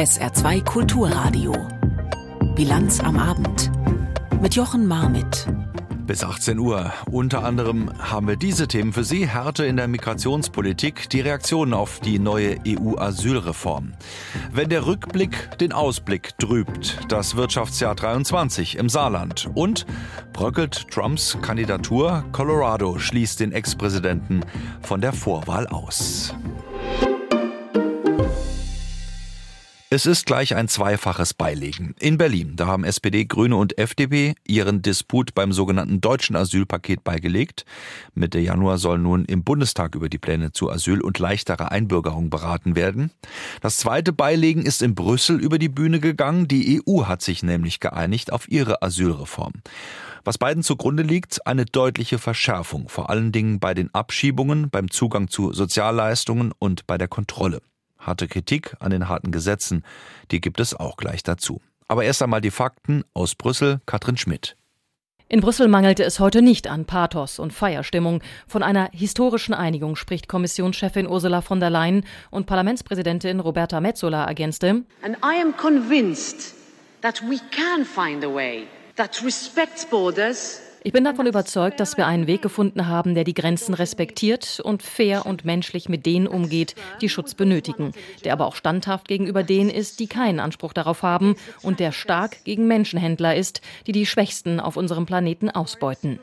SR2 Kulturradio. Bilanz am Abend. Mit Jochen Marmit. Bis 18 Uhr. Unter anderem haben wir diese Themen für Sie. Härte in der Migrationspolitik, die Reaktionen auf die neue EU-Asylreform. Wenn der Rückblick den Ausblick trübt, das Wirtschaftsjahr 23 im Saarland. Und bröckelt Trumps Kandidatur, Colorado schließt den Ex-Präsidenten von der Vorwahl aus. Es ist gleich ein zweifaches Beilegen. In Berlin, da haben SPD, Grüne und FDP ihren Disput beim sogenannten deutschen Asylpaket beigelegt. Mitte Januar soll nun im Bundestag über die Pläne zu Asyl und leichterer Einbürgerung beraten werden. Das zweite Beilegen ist in Brüssel über die Bühne gegangen. Die EU hat sich nämlich geeinigt auf ihre Asylreform. Was beiden zugrunde liegt, eine deutliche Verschärfung, vor allen Dingen bei den Abschiebungen, beim Zugang zu Sozialleistungen und bei der Kontrolle. Harte Kritik an den harten Gesetzen, die gibt es auch gleich dazu. Aber erst einmal die Fakten aus Brüssel, Katrin Schmidt. In Brüssel mangelte es heute nicht an Pathos und Feierstimmung. Von einer historischen Einigung spricht Kommissionschefin Ursula von der Leyen und Parlamentspräsidentin Roberta Metsola ergänzte. And I am convinced that we can find a way that respects borders ich bin davon überzeugt, dass wir einen Weg gefunden haben, der die Grenzen respektiert und fair und menschlich mit denen umgeht, die Schutz benötigen, der aber auch standhaft gegenüber denen ist, die keinen Anspruch darauf haben und der stark gegen Menschenhändler ist, die die Schwächsten auf unserem Planeten ausbeuten.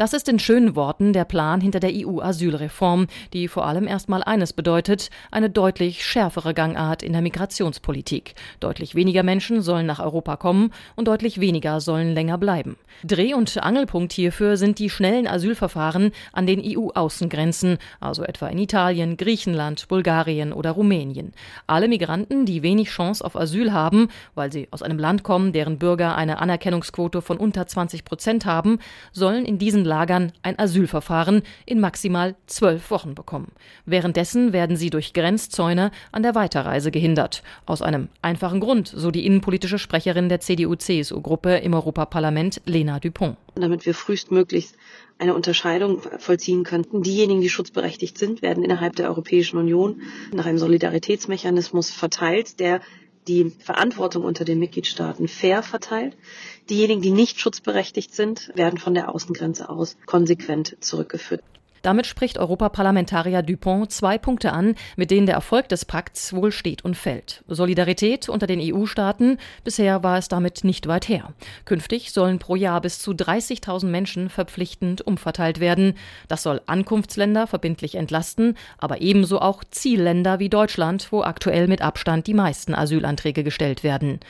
Das ist in schönen Worten der Plan hinter der EU-Asylreform, die vor allem erstmal eines bedeutet, eine deutlich schärfere Gangart in der Migrationspolitik. Deutlich weniger Menschen sollen nach Europa kommen und deutlich weniger sollen länger bleiben. Dreh- und Angelpunkt hierfür sind die schnellen Asylverfahren an den EU-Außengrenzen, also etwa in Italien, Griechenland, Bulgarien oder Rumänien. Alle Migranten, die wenig Chance auf Asyl haben, weil sie aus einem Land kommen, deren Bürger eine Anerkennungsquote von unter 20 Prozent haben, sollen in diesen Lagern ein Asylverfahren in maximal zwölf Wochen bekommen. Währenddessen werden sie durch Grenzzäune an der Weiterreise gehindert. Aus einem einfachen Grund, so die innenpolitische Sprecherin der CDU-CSU-Gruppe im Europaparlament, Lena Dupont. Damit wir frühestmöglichst eine Unterscheidung vollziehen könnten. Diejenigen, die schutzberechtigt sind, werden innerhalb der Europäischen Union nach einem Solidaritätsmechanismus verteilt, der die Verantwortung unter den Mitgliedstaaten fair verteilt. Diejenigen, die nicht schutzberechtigt sind, werden von der Außengrenze aus konsequent zurückgeführt. Damit spricht Europaparlamentarier Dupont zwei Punkte an, mit denen der Erfolg des Pakts wohl steht und fällt. Solidarität unter den EU-Staaten, bisher war es damit nicht weit her. Künftig sollen pro Jahr bis zu 30.000 Menschen verpflichtend umverteilt werden. Das soll Ankunftsländer verbindlich entlasten, aber ebenso auch Zielländer wie Deutschland, wo aktuell mit Abstand die meisten Asylanträge gestellt werden.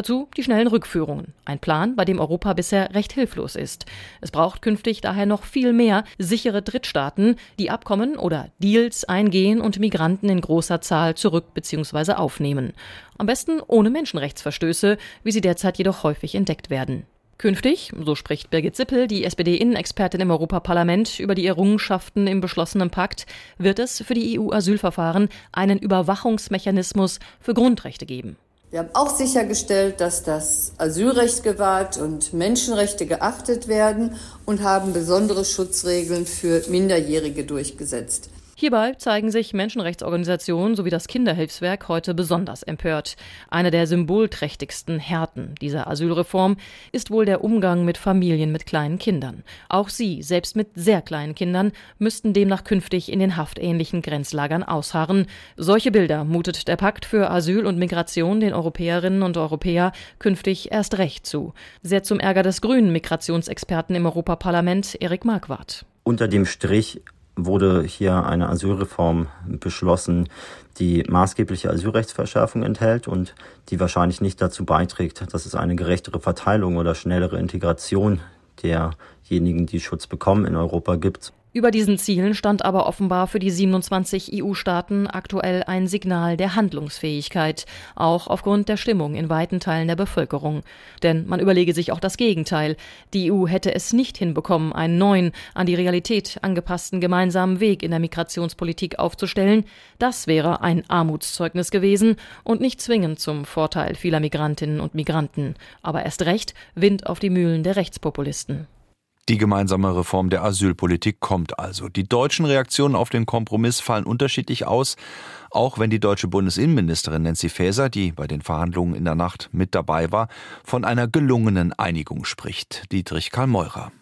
Dazu die schnellen Rückführungen. Ein Plan, bei dem Europa bisher recht hilflos ist. Es braucht künftig daher noch viel mehr sichere Drittstaaten, die Abkommen oder Deals eingehen und Migranten in großer Zahl zurück bzw. aufnehmen. Am besten ohne Menschenrechtsverstöße, wie sie derzeit jedoch häufig entdeckt werden. Künftig, so spricht Birgit Sippel, die SPD-Innenexpertin im Europaparlament, über die Errungenschaften im beschlossenen Pakt, wird es für die EU-Asylverfahren einen Überwachungsmechanismus für Grundrechte geben. Wir haben auch sichergestellt, dass das Asylrecht gewahrt und Menschenrechte geachtet werden und haben besondere Schutzregeln für Minderjährige durchgesetzt. Hierbei zeigen sich Menschenrechtsorganisationen sowie das Kinderhilfswerk heute besonders empört. Eine der symbolträchtigsten Härten dieser Asylreform ist wohl der Umgang mit Familien mit kleinen Kindern. Auch sie, selbst mit sehr kleinen Kindern, müssten demnach künftig in den haftähnlichen Grenzlagern ausharren. Solche Bilder mutet der Pakt für Asyl und Migration den Europäerinnen und Europäer künftig erst recht zu. Sehr zum Ärger des grünen Migrationsexperten im Europaparlament, Erik Marquardt. Unter dem Strich wurde hier eine Asylreform beschlossen, die maßgebliche Asylrechtsverschärfung enthält und die wahrscheinlich nicht dazu beiträgt, dass es eine gerechtere Verteilung oder schnellere Integration derjenigen, die Schutz bekommen, in Europa gibt. Über diesen Zielen stand aber offenbar für die 27 EU-Staaten aktuell ein Signal der Handlungsfähigkeit, auch aufgrund der Stimmung in weiten Teilen der Bevölkerung. Denn man überlege sich auch das Gegenteil. Die EU hätte es nicht hinbekommen, einen neuen, an die Realität angepassten gemeinsamen Weg in der Migrationspolitik aufzustellen. Das wäre ein Armutszeugnis gewesen und nicht zwingend zum Vorteil vieler Migrantinnen und Migranten, aber erst recht Wind auf die Mühlen der Rechtspopulisten. Die gemeinsame Reform der Asylpolitik kommt also. Die deutschen Reaktionen auf den Kompromiss fallen unterschiedlich aus, auch wenn die deutsche Bundesinnenministerin Nancy Faeser, die bei den Verhandlungen in der Nacht mit dabei war, von einer gelungenen Einigung spricht. Dietrich Karl Meurer.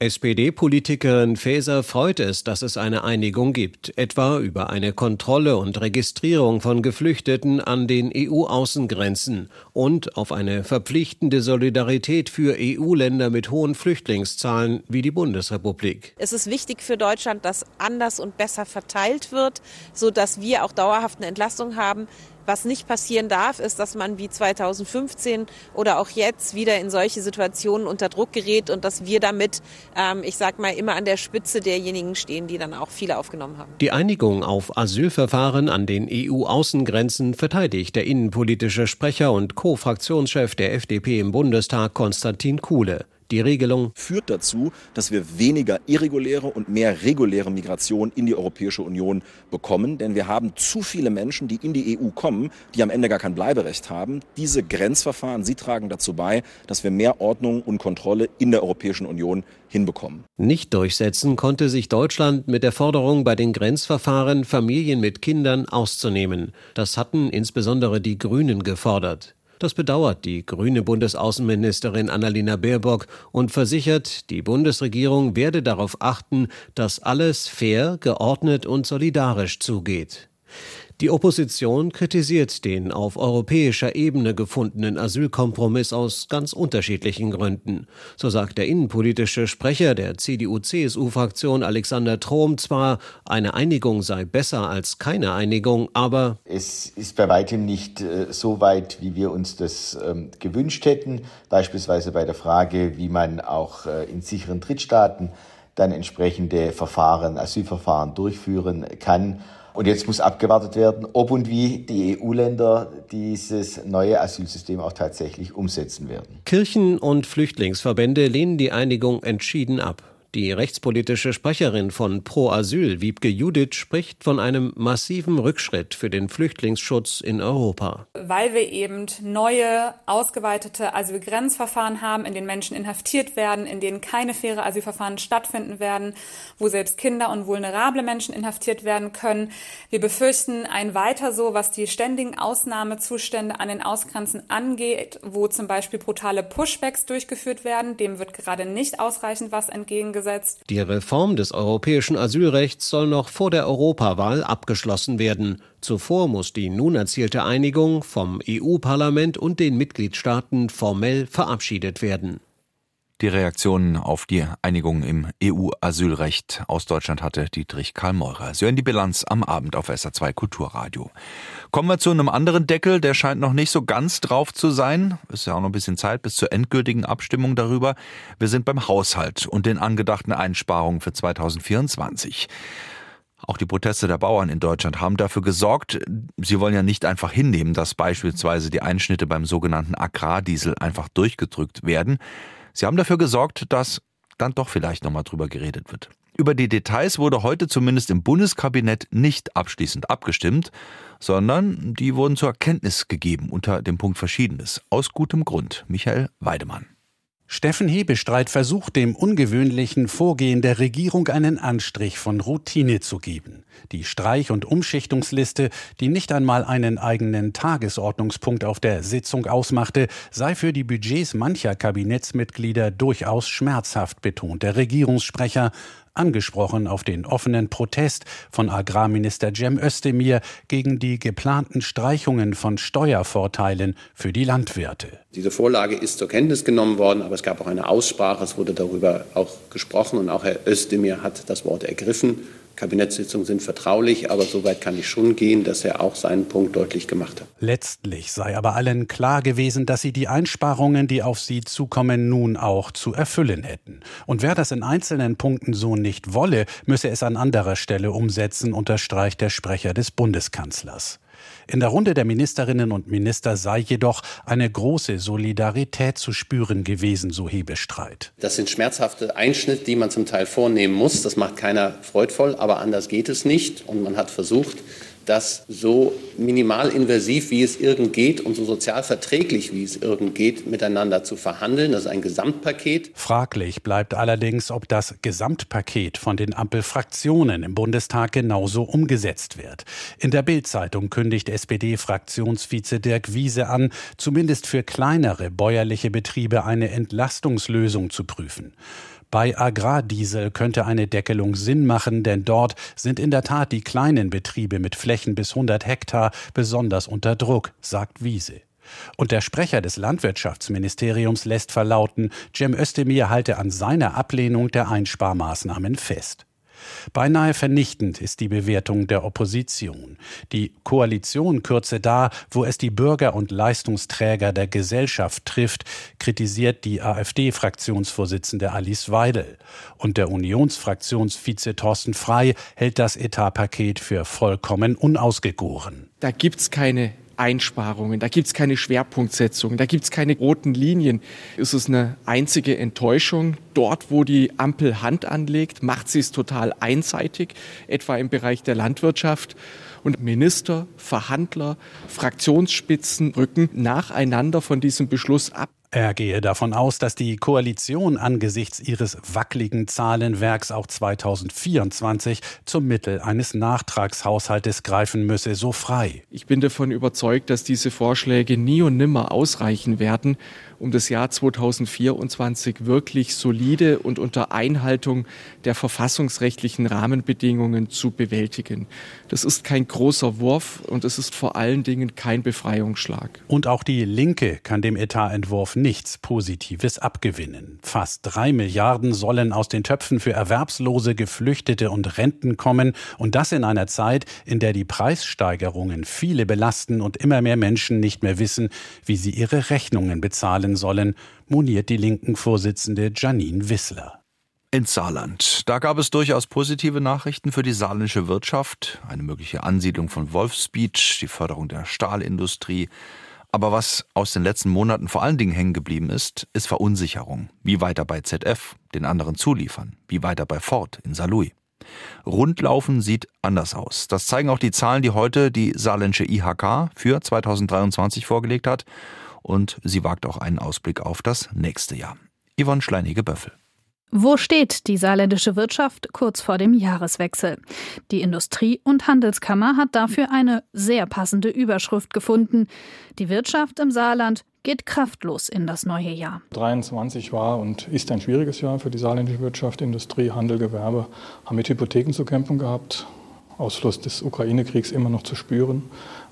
SPD-Politikerin Faeser freut es, dass es eine Einigung gibt, etwa über eine Kontrolle und Registrierung von Geflüchteten an den EU-Außengrenzen und auf eine verpflichtende Solidarität für EU-Länder mit hohen Flüchtlingszahlen wie die Bundesrepublik. Es ist wichtig für Deutschland, dass anders und besser verteilt wird, sodass wir auch dauerhaft eine Entlastung haben. Was nicht passieren darf, ist, dass man wie 2015 oder auch jetzt wieder in solche Situationen unter Druck gerät und dass wir damit, ähm, ich sag mal, immer an der Spitze derjenigen stehen, die dann auch viele aufgenommen haben. Die Einigung auf Asylverfahren an den EU-Außengrenzen verteidigt der innenpolitische Sprecher und Co-Fraktionschef der FDP im Bundestag Konstantin Kuhle. Die Regelung führt dazu, dass wir weniger irreguläre und mehr reguläre Migration in die Europäische Union bekommen. Denn wir haben zu viele Menschen, die in die EU kommen, die am Ende gar kein Bleiberecht haben. Diese Grenzverfahren, sie tragen dazu bei, dass wir mehr Ordnung und Kontrolle in der Europäischen Union hinbekommen. Nicht durchsetzen konnte sich Deutschland mit der Forderung, bei den Grenzverfahren Familien mit Kindern auszunehmen. Das hatten insbesondere die Grünen gefordert. Das bedauert die grüne Bundesaußenministerin Annalena Baerbock und versichert, die Bundesregierung werde darauf achten, dass alles fair, geordnet und solidarisch zugeht. Die Opposition kritisiert den auf europäischer Ebene gefundenen Asylkompromiss aus ganz unterschiedlichen Gründen. So sagt der innenpolitische Sprecher der CDU-CSU-Fraktion Alexander Trom zwar, eine Einigung sei besser als keine Einigung, aber es ist bei weitem nicht äh, so weit, wie wir uns das ähm, gewünscht hätten, beispielsweise bei der Frage, wie man auch äh, in sicheren Drittstaaten dann entsprechende Verfahren, Asylverfahren durchführen kann. Und jetzt muss abgewartet werden, ob und wie die EU-Länder dieses neue Asylsystem auch tatsächlich umsetzen werden. Kirchen und Flüchtlingsverbände lehnen die Einigung entschieden ab. Die rechtspolitische Sprecherin von Pro Asyl, Wiebke Judith, spricht von einem massiven Rückschritt für den Flüchtlingsschutz in Europa. Weil wir eben neue, ausgeweitete Asylgrenzverfahren haben, in denen Menschen inhaftiert werden, in denen keine faire Asylverfahren stattfinden werden, wo selbst Kinder und vulnerable Menschen inhaftiert werden können. Wir befürchten ein weiter so, was die ständigen Ausnahmezustände an den Ausgrenzen angeht, wo zum Beispiel brutale Pushbacks durchgeführt werden. Dem wird gerade nicht ausreichend was entgegengesetzt umgesetzt. Die Reform des europäischen Asylrechts soll noch vor der Europawahl abgeschlossen werden. Zuvor muss die nun erzielte Einigung vom EU-Parlament und den Mitgliedstaaten formell verabschiedet werden. Die Reaktionen auf die Einigung im EU-Asylrecht aus Deutschland hatte Dietrich Karl Meurer. Sie hören die Bilanz am Abend auf SA2 Kulturradio. Kommen wir zu einem anderen Deckel, der scheint noch nicht so ganz drauf zu sein. Ist ja auch noch ein bisschen Zeit bis zur endgültigen Abstimmung darüber. Wir sind beim Haushalt und den angedachten Einsparungen für 2024. Auch die Proteste der Bauern in Deutschland haben dafür gesorgt, sie wollen ja nicht einfach hinnehmen, dass beispielsweise die Einschnitte beim sogenannten Agrardiesel einfach durchgedrückt werden. Sie haben dafür gesorgt, dass dann doch vielleicht nochmal drüber geredet wird. Über die Details wurde heute zumindest im Bundeskabinett nicht abschließend abgestimmt, sondern die wurden zur Erkenntnis gegeben unter dem Punkt Verschiedenes. Aus gutem Grund. Michael Weidemann. Steffen Hebestreit versucht dem ungewöhnlichen Vorgehen der Regierung einen Anstrich von Routine zu geben. Die Streich- und Umschichtungsliste, die nicht einmal einen eigenen Tagesordnungspunkt auf der Sitzung ausmachte, sei für die Budgets mancher Kabinettsmitglieder durchaus schmerzhaft, betont der Regierungssprecher angesprochen auf den offenen Protest von Agrarminister Cem Özdemir gegen die geplanten Streichungen von Steuervorteilen für die Landwirte. Diese Vorlage ist zur Kenntnis genommen worden, aber es gab auch eine Aussprache, es wurde darüber auch gesprochen und auch Herr Özdemir hat das Wort ergriffen. Kabinettssitzungen sind vertraulich, aber so weit kann ich schon gehen, dass er auch seinen Punkt deutlich gemacht hat. Letztlich sei aber allen klar gewesen, dass sie die Einsparungen, die auf sie zukommen, nun auch zu erfüllen hätten. Und wer das in einzelnen Punkten so nicht wolle, müsse es an anderer Stelle umsetzen, unterstreicht der Sprecher des Bundeskanzlers. In der Runde der Ministerinnen und Minister sei jedoch eine große Solidarität zu spüren gewesen, so Hebestreit. Das sind schmerzhafte Einschnitte, die man zum Teil vornehmen muss. Das macht keiner freudvoll, aber anders geht es nicht. Und man hat versucht, das so minimalinvasiv, wie es irgend geht und so sozial verträglich, wie es irgend geht, miteinander zu verhandeln. Das ist ein Gesamtpaket. Fraglich bleibt allerdings, ob das Gesamtpaket von den Ampelfraktionen im Bundestag genauso umgesetzt wird. In der Bild-Zeitung kündigt SPD-Fraktionsvize Dirk Wiese an, zumindest für kleinere bäuerliche Betriebe eine Entlastungslösung zu prüfen. Bei Agrardiesel könnte eine Deckelung Sinn machen, denn dort sind in der Tat die kleinen Betriebe mit Flächen bis 100 Hektar besonders unter Druck, sagt Wiese. Und der Sprecher des Landwirtschaftsministeriums lässt verlauten, Cem Özdemir halte an seiner Ablehnung der Einsparmaßnahmen fest. Beinahe vernichtend ist die Bewertung der Opposition. Die Koalition kürze da, wo es die Bürger und Leistungsträger der Gesellschaft trifft, kritisiert die AfD-Fraktionsvorsitzende Alice Weidel. Und der Unionsfraktionsvize Thorsten Frei hält das Etatpaket für vollkommen unausgegoren. Da gibt's keine Einsparungen, da gibt es keine Schwerpunktsetzung, da gibt es keine roten Linien. Es ist eine einzige Enttäuschung. Dort, wo die Ampel Hand anlegt, macht sie es total einseitig, etwa im Bereich der Landwirtschaft. Und Minister, Verhandler, Fraktionsspitzen rücken nacheinander von diesem Beschluss ab. Er gehe davon aus, dass die Koalition angesichts ihres wackeligen Zahlenwerks auch 2024 zum Mittel eines Nachtragshaushaltes greifen müsse, so frei. Ich bin davon überzeugt, dass diese Vorschläge nie und nimmer ausreichen werden, um das Jahr 2024 wirklich solide und unter Einhaltung der verfassungsrechtlichen Rahmenbedingungen zu bewältigen. Das ist kein großer Wurf und es ist vor allen Dingen kein Befreiungsschlag. Und auch die Linke kann dem Etatentwurf nichts Positives abgewinnen. Fast drei Milliarden sollen aus den Töpfen für Erwerbslose, Geflüchtete und Renten kommen und das in einer Zeit, in der die Preissteigerungen viele belasten und immer mehr Menschen nicht mehr wissen, wie sie ihre Rechnungen bezahlen sollen, moniert die linken Vorsitzende Janine Wissler. Ins Saarland. Da gab es durchaus positive Nachrichten für die saarländische Wirtschaft. Eine mögliche Ansiedlung von Wolfsbeach, die Förderung der Stahlindustrie, aber was aus den letzten Monaten vor allen Dingen hängen geblieben ist, ist Verunsicherung. Wie weiter bei ZF, den anderen zuliefern? Wie weiter bei Ford in Saarlouis? Rundlaufen sieht anders aus. Das zeigen auch die Zahlen, die heute die saarländische IHK für 2023 vorgelegt hat. Und sie wagt auch einen Ausblick auf das nächste Jahr. Yvonne Schleinige-Böffel. Wo steht die saarländische Wirtschaft kurz vor dem Jahreswechsel? Die Industrie- und Handelskammer hat dafür eine sehr passende Überschrift gefunden. Die Wirtschaft im Saarland geht kraftlos in das neue Jahr. 23 war und ist ein schwieriges Jahr für die saarländische Wirtschaft. Industrie, Handel, Gewerbe haben mit Hypotheken zu kämpfen gehabt. Ausfluss des Ukraine-Kriegs immer noch zu spüren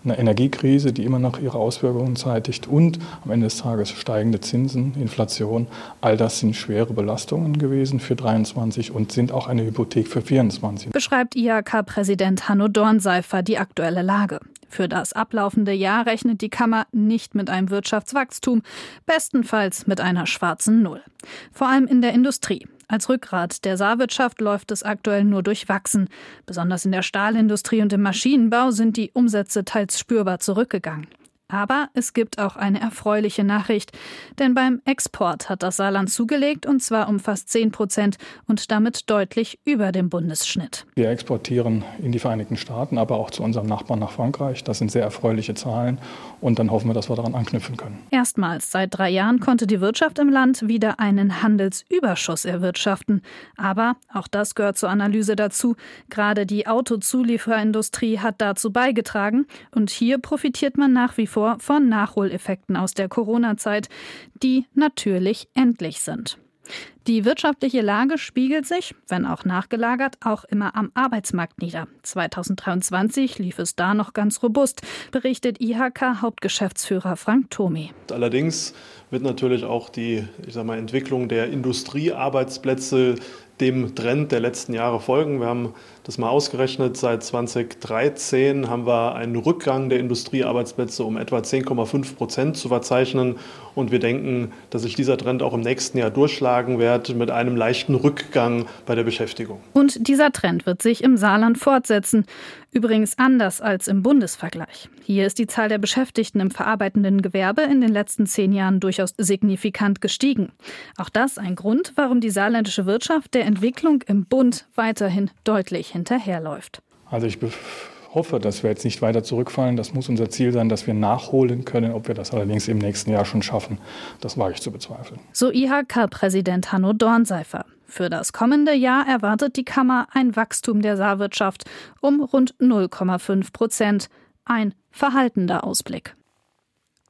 eine Energiekrise, die immer noch ihre Auswirkungen zeitigt und am Ende des Tages steigende Zinsen, Inflation. All das sind schwere Belastungen gewesen für 23 und sind auch eine Hypothek für 24. Beschreibt IHK-Präsident Hanno Dornseifer die aktuelle Lage. Für das ablaufende Jahr rechnet die Kammer nicht mit einem Wirtschaftswachstum, bestenfalls mit einer schwarzen Null. Vor allem in der Industrie. Als Rückgrat der Saarwirtschaft läuft es aktuell nur durchwachsen. Besonders in der Stahlindustrie und im Maschinenbau sind die Umsätze teils spürbar zurückgegangen. Aber es gibt auch eine erfreuliche Nachricht, denn beim Export hat das Saarland zugelegt und zwar um fast 10 Prozent und damit deutlich über dem Bundesschnitt. Wir exportieren in die Vereinigten Staaten, aber auch zu unserem Nachbarn nach Frankreich. Das sind sehr erfreuliche Zahlen und dann hoffen wir, dass wir daran anknüpfen können. Erstmals seit drei Jahren konnte die Wirtschaft im Land wieder einen Handelsüberschuss erwirtschaften. Aber auch das gehört zur Analyse dazu. Gerade die Autozulieferindustrie hat dazu beigetragen und hier profitiert man nach wie vor von Nachholeffekten aus der Corona-Zeit, die natürlich endlich sind. Die wirtschaftliche Lage spiegelt sich, wenn auch nachgelagert, auch immer am Arbeitsmarkt nieder. 2023 lief es da noch ganz robust, berichtet IHK-Hauptgeschäftsführer Frank Thomi. Allerdings wird natürlich auch die ich sag mal, Entwicklung der Industriearbeitsplätze dem Trend der letzten Jahre folgen. Wir haben das mal ausgerechnet. Seit 2013 haben wir einen Rückgang der Industriearbeitsplätze um etwa 10,5 Prozent zu verzeichnen. Und wir denken, dass sich dieser Trend auch im nächsten Jahr durchschlagen wird mit einem leichten Rückgang bei der Beschäftigung. Und dieser Trend wird sich im Saarland fortsetzen. Übrigens anders als im Bundesvergleich. Hier ist die Zahl der Beschäftigten im verarbeitenden Gewerbe in den letzten zehn Jahren durchaus signifikant gestiegen. Auch das ein Grund, warum die saarländische Wirtschaft der Entwicklung im Bund weiterhin deutlich hinterherläuft. Also ich hoffe, dass wir jetzt nicht weiter zurückfallen. Das muss unser Ziel sein, dass wir nachholen können. Ob wir das allerdings im nächsten Jahr schon schaffen, das wage ich zu bezweifeln. So IHK-Präsident Hanno Dornseifer. Für das kommende Jahr erwartet die Kammer ein Wachstum der Saarwirtschaft um rund 0,5 Prozent. Ein verhaltender Ausblick.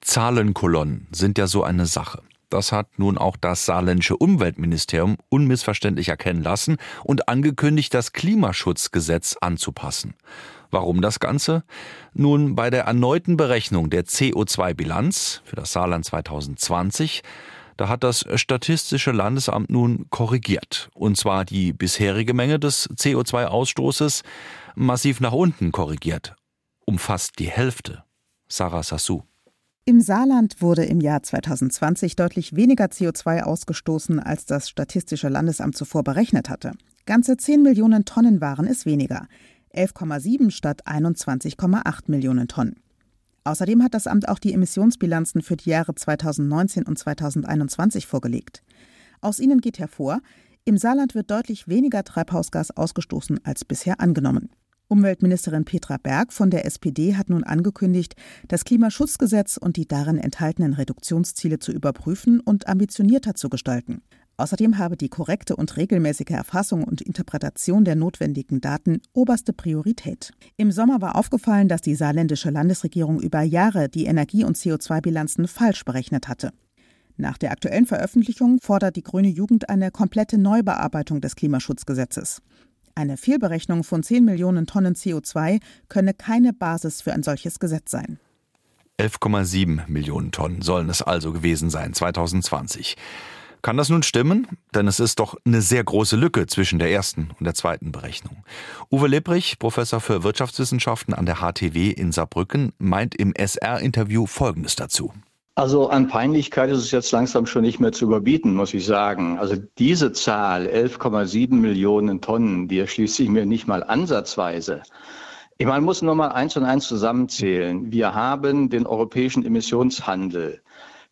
Zahlenkolonnen sind ja so eine Sache. Das hat nun auch das saarländische Umweltministerium unmissverständlich erkennen lassen und angekündigt, das Klimaschutzgesetz anzupassen. Warum das Ganze? Nun, bei der erneuten Berechnung der CO2-Bilanz für das Saarland 2020 da hat das Statistische Landesamt nun korrigiert. Und zwar die bisherige Menge des CO2-Ausstoßes massiv nach unten korrigiert. Um fast die Hälfte. Sarah Sassou. Im Saarland wurde im Jahr 2020 deutlich weniger CO2 ausgestoßen, als das Statistische Landesamt zuvor berechnet hatte. Ganze 10 Millionen Tonnen waren es weniger. 11,7 statt 21,8 Millionen Tonnen. Außerdem hat das Amt auch die Emissionsbilanzen für die Jahre 2019 und 2021 vorgelegt. Aus ihnen geht hervor, im Saarland wird deutlich weniger Treibhausgas ausgestoßen als bisher angenommen. Umweltministerin Petra Berg von der SPD hat nun angekündigt, das Klimaschutzgesetz und die darin enthaltenen Reduktionsziele zu überprüfen und ambitionierter zu gestalten. Außerdem habe die korrekte und regelmäßige Erfassung und Interpretation der notwendigen Daten oberste Priorität. Im Sommer war aufgefallen, dass die saarländische Landesregierung über Jahre die Energie- und CO2-Bilanzen falsch berechnet hatte. Nach der aktuellen Veröffentlichung fordert die Grüne Jugend eine komplette Neubearbeitung des Klimaschutzgesetzes. Eine Fehlberechnung von 10 Millionen Tonnen CO2 könne keine Basis für ein solches Gesetz sein. 11,7 Millionen Tonnen sollen es also gewesen sein 2020. Kann das nun stimmen? Denn es ist doch eine sehr große Lücke zwischen der ersten und der zweiten Berechnung. Uwe Lebrich, Professor für Wirtschaftswissenschaften an der HTW in Saarbrücken, meint im SR-Interview Folgendes dazu. Also an Peinlichkeit ist es jetzt langsam schon nicht mehr zu überbieten, muss ich sagen. Also diese Zahl, 11,7 Millionen Tonnen, die erschließt sich mir nicht mal ansatzweise. Ich meine, man muss nur mal eins und eins zusammenzählen. Wir haben den europäischen Emissionshandel.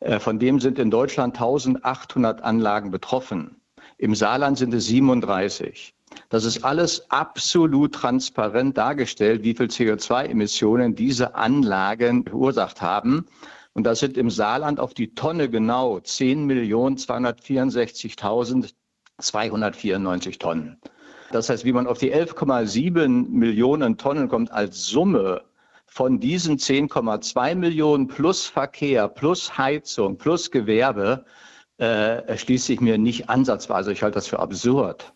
Äh, von dem sind in Deutschland 1800 Anlagen betroffen. Im Saarland sind es 37. Das ist alles absolut transparent dargestellt, wie viel CO2-Emissionen diese Anlagen verursacht haben. Und das sind im Saarland auf die Tonne genau 10.264.294 Tonnen. Das heißt, wie man auf die 11,7 Millionen Tonnen kommt als Summe von diesen 10,2 Millionen plus Verkehr, plus Heizung, plus Gewerbe, äh, erschließt sich mir nicht ansatzweise. Ich halte das für absurd.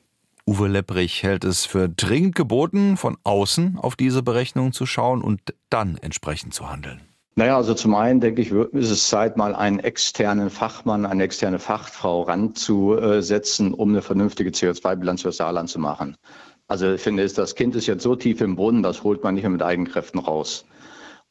Uwe Lepprich hält es für dringend geboten, von außen auf diese Berechnungen zu schauen und dann entsprechend zu handeln. Naja, also zum einen denke ich, ist es Zeit, mal einen externen Fachmann, eine externe Fachfrau ranzusetzen, um eine vernünftige CO2-Bilanz für Saarland zu machen. Also ich finde, das Kind ist jetzt so tief im Brunnen, das holt man nicht mehr mit Eigenkräften raus.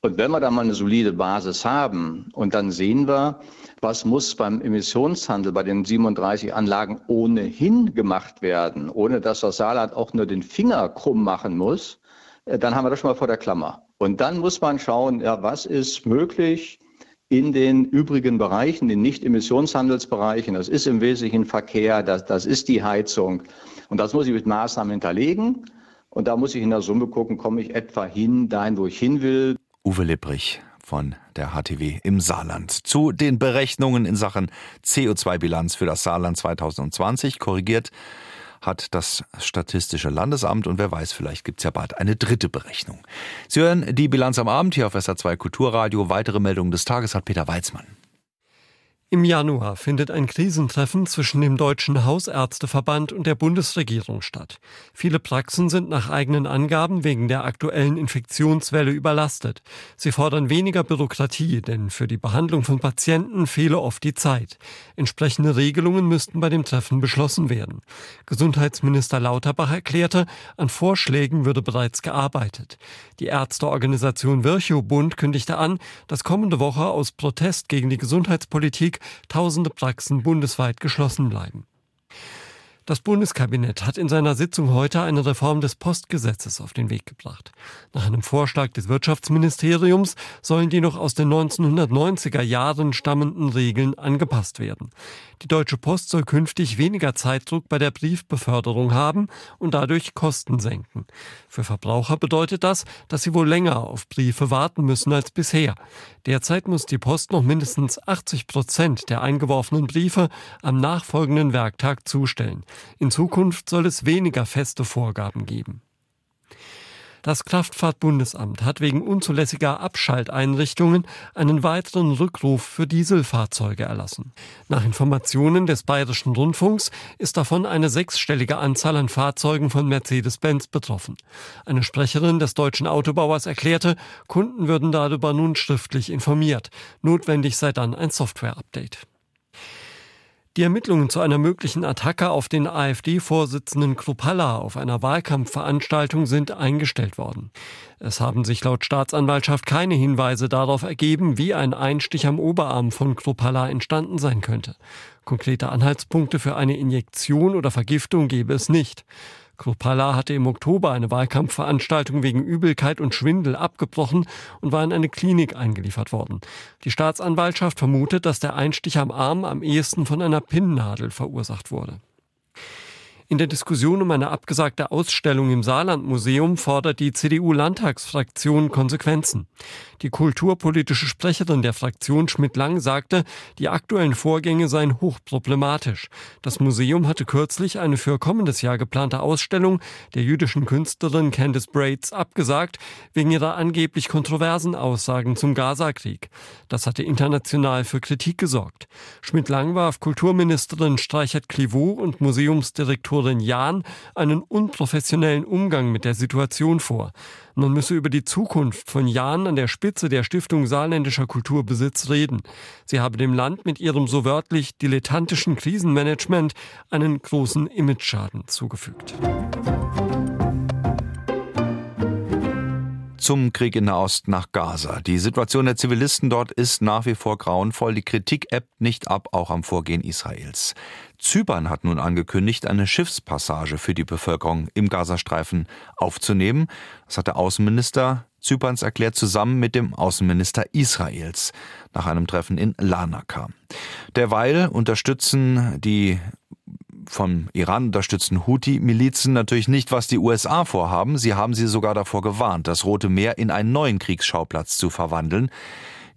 Und wenn wir da mal eine solide Basis haben und dann sehen wir, was muss beim Emissionshandel bei den 37 Anlagen ohnehin gemacht werden, ohne dass das Saarland auch nur den Finger krumm machen muss, äh, dann haben wir das schon mal vor der Klammer. Und dann muss man schauen, ja, was ist möglich in den übrigen Bereichen, den Nicht-Emissionshandelsbereichen. Das ist im Wesentlichen Verkehr, das, das ist die Heizung. Und das muss ich mit Maßnahmen hinterlegen. Und da muss ich in der Summe gucken, komme ich etwa hin, dahin, wo ich hin will. Uwe Lipprich von der HTW im Saarland. Zu den Berechnungen in Sachen CO2-Bilanz für das Saarland 2020 korrigiert hat das Statistische Landesamt und wer weiß, vielleicht gibt es ja bald eine dritte Berechnung. Sie hören die Bilanz am Abend hier auf SA2 Kulturradio. Weitere Meldungen des Tages hat Peter Weizmann. Im Januar findet ein Krisentreffen zwischen dem Deutschen Hausärzteverband und der Bundesregierung statt. Viele Praxen sind nach eigenen Angaben wegen der aktuellen Infektionswelle überlastet. Sie fordern weniger Bürokratie, denn für die Behandlung von Patienten fehle oft die Zeit. Entsprechende Regelungen müssten bei dem Treffen beschlossen werden. Gesundheitsminister Lauterbach erklärte, an Vorschlägen würde bereits gearbeitet. Die Ärzteorganisation Virchow Bund kündigte an, dass kommende Woche aus Protest gegen die Gesundheitspolitik tausende Praxen bundesweit geschlossen bleiben. Das Bundeskabinett hat in seiner Sitzung heute eine Reform des Postgesetzes auf den Weg gebracht. Nach einem Vorschlag des Wirtschaftsministeriums sollen die noch aus den 1990er Jahren stammenden Regeln angepasst werden. Die Deutsche Post soll künftig weniger Zeitdruck bei der Briefbeförderung haben und dadurch Kosten senken. Für Verbraucher bedeutet das, dass sie wohl länger auf Briefe warten müssen als bisher. Derzeit muss die Post noch mindestens 80 Prozent der eingeworfenen Briefe am nachfolgenden Werktag zustellen. In Zukunft soll es weniger feste Vorgaben geben. Das Kraftfahrtbundesamt hat wegen unzulässiger Abschalteinrichtungen einen weiteren Rückruf für Dieselfahrzeuge erlassen. Nach Informationen des Bayerischen Rundfunks ist davon eine sechsstellige Anzahl an Fahrzeugen von Mercedes-Benz betroffen. Eine Sprecherin des deutschen Autobauers erklärte, Kunden würden darüber nun schriftlich informiert. Notwendig sei dann ein Software-Update. Die Ermittlungen zu einer möglichen Attacke auf den AfD-Vorsitzenden Kruppalla auf einer Wahlkampfveranstaltung sind eingestellt worden. Es haben sich laut Staatsanwaltschaft keine Hinweise darauf ergeben, wie ein Einstich am Oberarm von Kruppalla entstanden sein könnte. Konkrete Anhaltspunkte für eine Injektion oder Vergiftung gebe es nicht. Kruppalla hatte im Oktober eine Wahlkampfveranstaltung wegen Übelkeit und Schwindel abgebrochen und war in eine Klinik eingeliefert worden. Die Staatsanwaltschaft vermutet, dass der Einstich am Arm am ehesten von einer Pinnnadel verursacht wurde. In der Diskussion um eine abgesagte Ausstellung im Saarlandmuseum fordert die CDU-Landtagsfraktion Konsequenzen. Die kulturpolitische Sprecherin der Fraktion Schmidt-Lang sagte, die aktuellen Vorgänge seien hochproblematisch. Das Museum hatte kürzlich eine für kommendes Jahr geplante Ausstellung der jüdischen Künstlerin Candice Braids abgesagt, wegen ihrer angeblich kontroversen Aussagen zum Gaza-Krieg. Das hatte international für Kritik gesorgt. Schmidt-Lang warf Kulturministerin Streichert-Clivaux und Museumsdirektorin Jahn einen unprofessionellen Umgang mit der Situation vor. Man müsse über die Zukunft von Jahren an der Spitze der Stiftung Saarländischer Kulturbesitz reden. Sie habe dem Land mit ihrem so wörtlich dilettantischen Krisenmanagement einen großen Imageschaden zugefügt. Zum Krieg in Nahost nach Gaza. Die Situation der Zivilisten dort ist nach wie vor grauenvoll. Die Kritik ebbt nicht ab, auch am Vorgehen Israels. Zypern hat nun angekündigt, eine Schiffspassage für die Bevölkerung im Gazastreifen aufzunehmen. Das hat der Außenminister Zyperns erklärt, zusammen mit dem Außenminister Israels nach einem Treffen in Larnaca. Derweil unterstützen die vom Iran unterstützten Houthi-Milizen natürlich nicht, was die USA vorhaben. Sie haben sie sogar davor gewarnt, das Rote Meer in einen neuen Kriegsschauplatz zu verwandeln.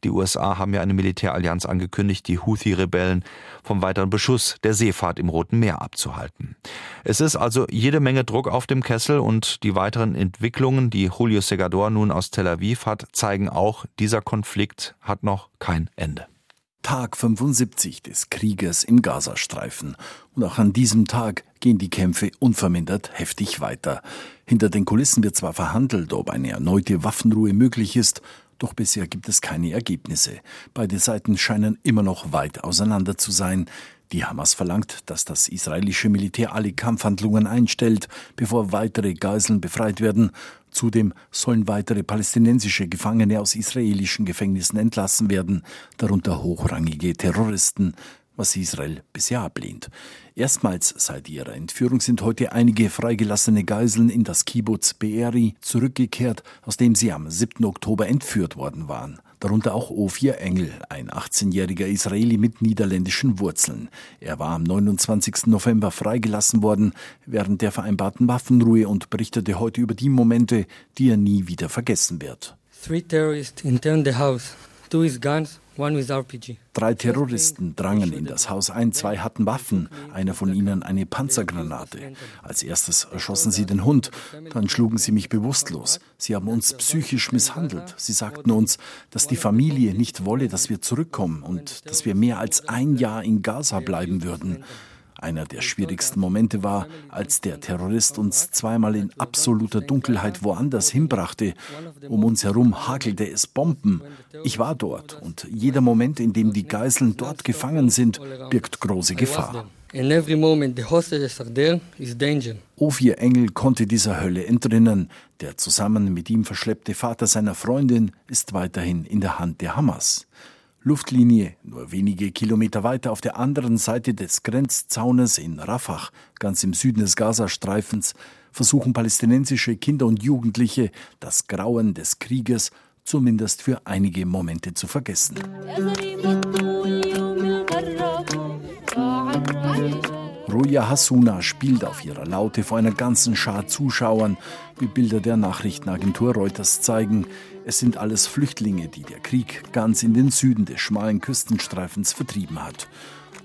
Die USA haben ja eine Militärallianz angekündigt, die Houthi-Rebellen vom weiteren Beschuss der Seefahrt im Roten Meer abzuhalten. Es ist also jede Menge Druck auf dem Kessel und die weiteren Entwicklungen, die Julio Segador nun aus Tel Aviv hat, zeigen auch, dieser Konflikt hat noch kein Ende. Tag 75 des Krieges im Gazastreifen. Und auch an diesem Tag gehen die Kämpfe unvermindert heftig weiter. Hinter den Kulissen wird zwar verhandelt, ob eine erneute Waffenruhe möglich ist, doch bisher gibt es keine Ergebnisse. Beide Seiten scheinen immer noch weit auseinander zu sein. Die Hamas verlangt, dass das israelische Militär alle Kampfhandlungen einstellt, bevor weitere Geiseln befreit werden. Zudem sollen weitere palästinensische Gefangene aus israelischen Gefängnissen entlassen werden, darunter hochrangige Terroristen was Israel bisher ablehnt. Erstmals seit ihrer Entführung sind heute einige freigelassene Geiseln in das Kibbutz Be'eri zurückgekehrt, aus dem sie am 7. Oktober entführt worden waren. Darunter auch Ophir Engel, ein 18-jähriger Israeli mit niederländischen Wurzeln. Er war am 29. November freigelassen worden während der vereinbarten Waffenruhe und berichtete heute über die Momente, die er nie wieder vergessen wird. Three terrorists interned the house, Drei Terroristen drangen in das Haus ein, zwei hatten Waffen, einer von ihnen eine Panzergranate. Als erstes erschossen sie den Hund, dann schlugen sie mich bewusstlos. Sie haben uns psychisch misshandelt. Sie sagten uns, dass die Familie nicht wolle, dass wir zurückkommen und dass wir mehr als ein Jahr in Gaza bleiben würden. Einer der schwierigsten Momente war, als der Terrorist uns zweimal in absoluter Dunkelheit woanders hinbrachte. Um uns herum hakelte es Bomben. Ich war dort und jeder Moment, in dem die Geiseln dort gefangen sind, birgt große Gefahr. Ophir Engel konnte dieser Hölle entrinnen. Der zusammen mit ihm verschleppte Vater seiner Freundin ist weiterhin in der Hand der Hamas. Luftlinie nur wenige Kilometer weiter auf der anderen Seite des Grenzzaunes in Rafah, ganz im Süden des Gazastreifens, versuchen palästinensische Kinder und Jugendliche das Grauen des Krieges zumindest für einige Momente zu vergessen. Roja Hasuna spielt auf ihrer Laute vor einer ganzen Schar Zuschauern, wie Bilder der Nachrichtenagentur Reuters zeigen. Es sind alles Flüchtlinge, die der Krieg ganz in den Süden des schmalen Küstenstreifens vertrieben hat.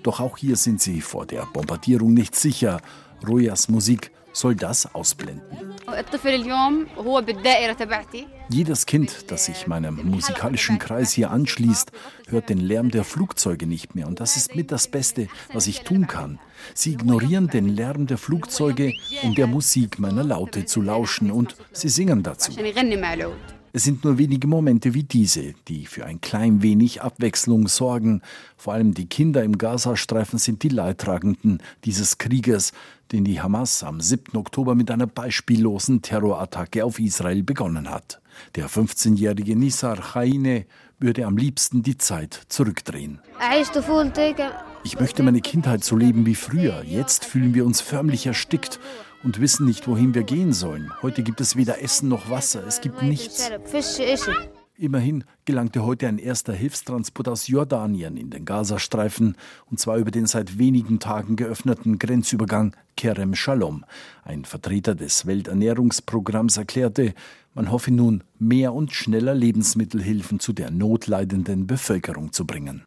Doch auch hier sind sie vor der Bombardierung nicht sicher. Rojas Musik soll das ausblenden. Jedes Kind, das sich meinem musikalischen Kreis hier anschließt, hört den Lärm der Flugzeuge nicht mehr. Und das ist mit das Beste, was ich tun kann. Sie ignorieren den Lärm der Flugzeuge, um der Musik meiner Laute zu lauschen und sie singen dazu. Es sind nur wenige Momente wie diese, die für ein klein wenig Abwechslung sorgen. Vor allem die Kinder im Gazastreifen sind die Leidtragenden dieses Krieges, den die Hamas am 7. Oktober mit einer beispiellosen Terrorattacke auf Israel begonnen hat. Der 15-jährige Nisar Chaine würde am liebsten die Zeit zurückdrehen. Ich möchte meine Kindheit so leben wie früher. Jetzt fühlen wir uns förmlich erstickt und wissen nicht, wohin wir gehen sollen. Heute gibt es weder Essen noch Wasser, es gibt nichts. Immerhin gelangte heute ein erster Hilfstransport aus Jordanien in den Gazastreifen, und zwar über den seit wenigen Tagen geöffneten Grenzübergang Kerem Shalom. Ein Vertreter des Welternährungsprogramms erklärte, man hoffe nun, mehr und schneller Lebensmittelhilfen zu der notleidenden Bevölkerung zu bringen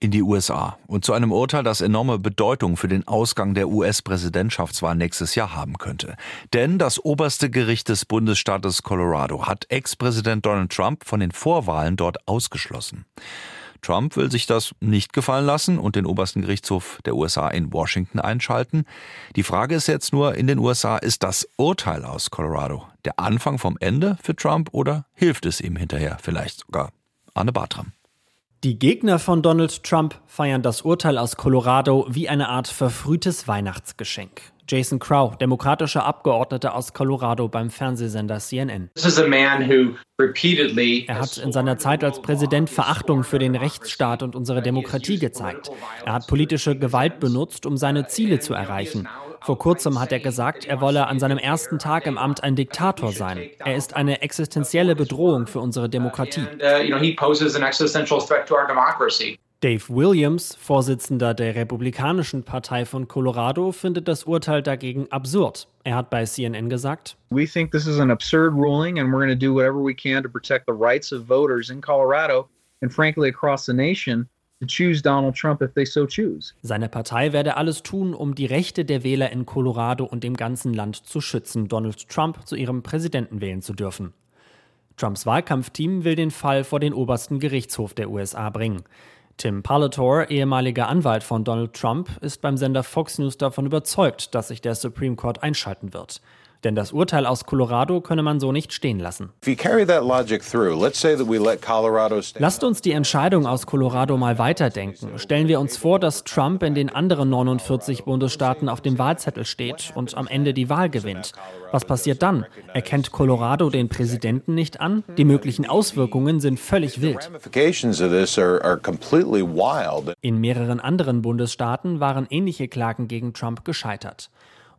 in die USA und zu einem Urteil, das enorme Bedeutung für den Ausgang der US-Präsidentschaftswahl nächstes Jahr haben könnte. Denn das oberste Gericht des Bundesstaates Colorado hat Ex-Präsident Donald Trump von den Vorwahlen dort ausgeschlossen. Trump will sich das nicht gefallen lassen und den obersten Gerichtshof der USA in Washington einschalten. Die Frage ist jetzt nur in den USA, ist das Urteil aus Colorado der Anfang vom Ende für Trump oder hilft es ihm hinterher vielleicht sogar? Anne Bartram. Die Gegner von Donald Trump feiern das Urteil aus Colorado wie eine Art verfrühtes Weihnachtsgeschenk. Jason Crow, demokratischer Abgeordneter aus Colorado beim Fernsehsender CNN. Er hat in seiner Zeit als Präsident Verachtung für den Rechtsstaat und unsere Demokratie gezeigt. Er hat politische Gewalt benutzt, um seine Ziele zu erreichen. Vor kurzem hat er gesagt, er wolle an seinem ersten Tag im Amt ein Diktator sein. Er ist eine existenzielle Bedrohung für unsere Demokratie. Dave Williams, Vorsitzender der Republikanischen Partei von Colorado, findet das Urteil dagegen absurd. Er hat bei CNN gesagt: We think this is an absurd ruling and we're going to do whatever we can to protect the rights of voters in Colorado and frankly across the nation. Seine Partei werde alles tun, um die Rechte der Wähler in Colorado und dem ganzen Land zu schützen, Donald Trump zu ihrem Präsidenten wählen zu dürfen. Trumps Wahlkampfteam will den Fall vor den obersten Gerichtshof der USA bringen. Tim Palator, ehemaliger Anwalt von Donald Trump, ist beim Sender Fox News davon überzeugt, dass sich der Supreme Court einschalten wird. Denn das Urteil aus Colorado könne man so nicht stehen lassen. Lasst uns die Entscheidung aus Colorado mal weiterdenken. Stellen wir uns vor, dass Trump in den anderen 49 Bundesstaaten auf dem Wahlzettel steht und am Ende die Wahl gewinnt. Was passiert dann? Erkennt Colorado den Präsidenten nicht an? Die möglichen Auswirkungen sind völlig wild. In mehreren anderen Bundesstaaten waren ähnliche Klagen gegen Trump gescheitert.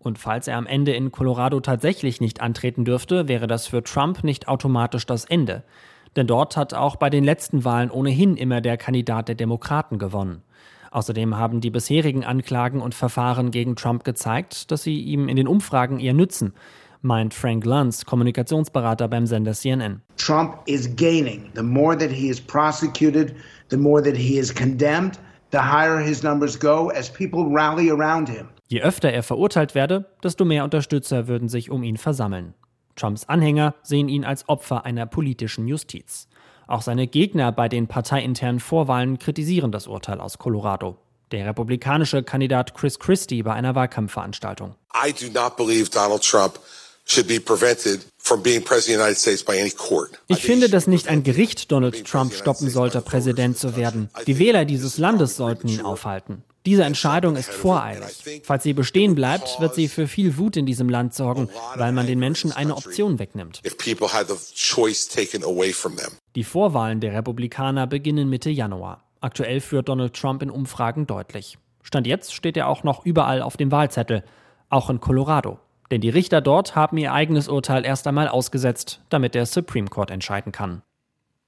Und falls er am Ende in Colorado tatsächlich nicht antreten dürfte, wäre das für Trump nicht automatisch das Ende. Denn dort hat auch bei den letzten Wahlen ohnehin immer der Kandidat der Demokraten gewonnen. Außerdem haben die bisherigen Anklagen und Verfahren gegen Trump gezeigt, dass sie ihm in den Umfragen eher nützen, meint Frank Luntz, Kommunikationsberater beim Sender CNN. Trump is gaining. The more that he is prosecuted, the more that he is condemned, the higher his numbers go as people rally around him. Je öfter er verurteilt werde, desto mehr Unterstützer würden sich um ihn versammeln. Trumps Anhänger sehen ihn als Opfer einer politischen Justiz. Auch seine Gegner bei den parteiinternen Vorwahlen kritisieren das Urteil aus Colorado. Der republikanische Kandidat Chris Christie bei einer Wahlkampfveranstaltung. I do not believe Donald Trump ich finde, dass nicht ein Gericht Donald Trump stoppen sollte, Präsident zu werden. Die Wähler dieses Landes sollten ihn aufhalten. Diese Entscheidung ist voreilig. Falls sie bestehen bleibt, wird sie für viel Wut in diesem Land sorgen, weil man den Menschen eine Option wegnimmt. Die Vorwahlen der Republikaner beginnen Mitte Januar. Aktuell führt Donald Trump in Umfragen deutlich. Stand jetzt steht er auch noch überall auf dem Wahlzettel, auch in Colorado. Denn die Richter dort haben ihr eigenes Urteil erst einmal ausgesetzt, damit der Supreme Court entscheiden kann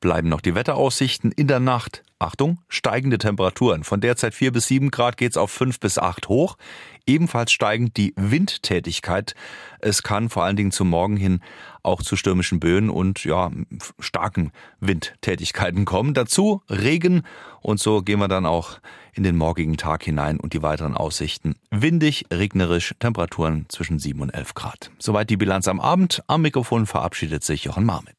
bleiben noch die Wetteraussichten in der Nacht. Achtung, steigende Temperaturen. Von derzeit 4 bis 7 Grad geht's auf 5 bis 8 hoch. Ebenfalls steigend die Windtätigkeit. Es kann vor allen Dingen zum Morgen hin auch zu stürmischen Böen und ja, starken Windtätigkeiten kommen. Dazu Regen und so gehen wir dann auch in den morgigen Tag hinein und die weiteren Aussichten. Windig, regnerisch, Temperaturen zwischen 7 und 11 Grad. Soweit die Bilanz am Abend. Am Mikrofon verabschiedet sich Jochen Marmit.